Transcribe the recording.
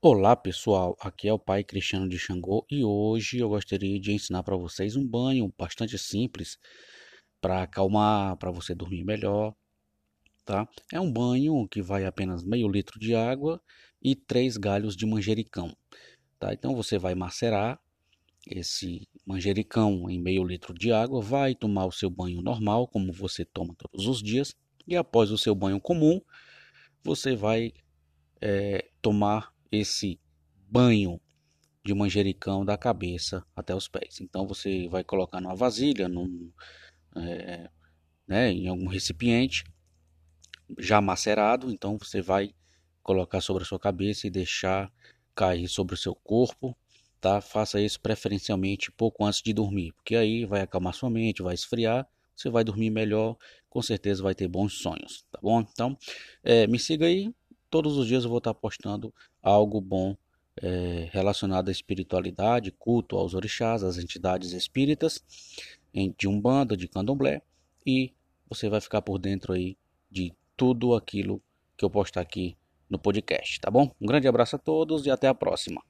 Olá pessoal, aqui é o Pai Cristiano de Xangô e hoje eu gostaria de ensinar para vocês um banho bastante simples para acalmar, para você dormir melhor, tá? É um banho que vai apenas meio litro de água e três galhos de manjericão, tá? Então você vai macerar esse manjericão em meio litro de água, vai tomar o seu banho normal, como você toma todos os dias, e após o seu banho comum, você vai é, tomar esse banho de manjericão da cabeça até os pés. Então você vai colocar numa vasilha, num, é, né, em algum recipiente já macerado. Então você vai colocar sobre a sua cabeça e deixar cair sobre o seu corpo. Tá? Faça isso preferencialmente pouco antes de dormir, porque aí vai acalmar sua mente, vai esfriar, você vai dormir melhor, com certeza vai ter bons sonhos, tá bom? Então, é, me siga aí, todos os dias eu vou estar postando algo bom é, relacionado à espiritualidade, culto aos orixás, às entidades espíritas, de umbanda, de candomblé, e você vai ficar por dentro aí de tudo aquilo que eu postar aqui no podcast, tá bom? Um grande abraço a todos e até a próxima.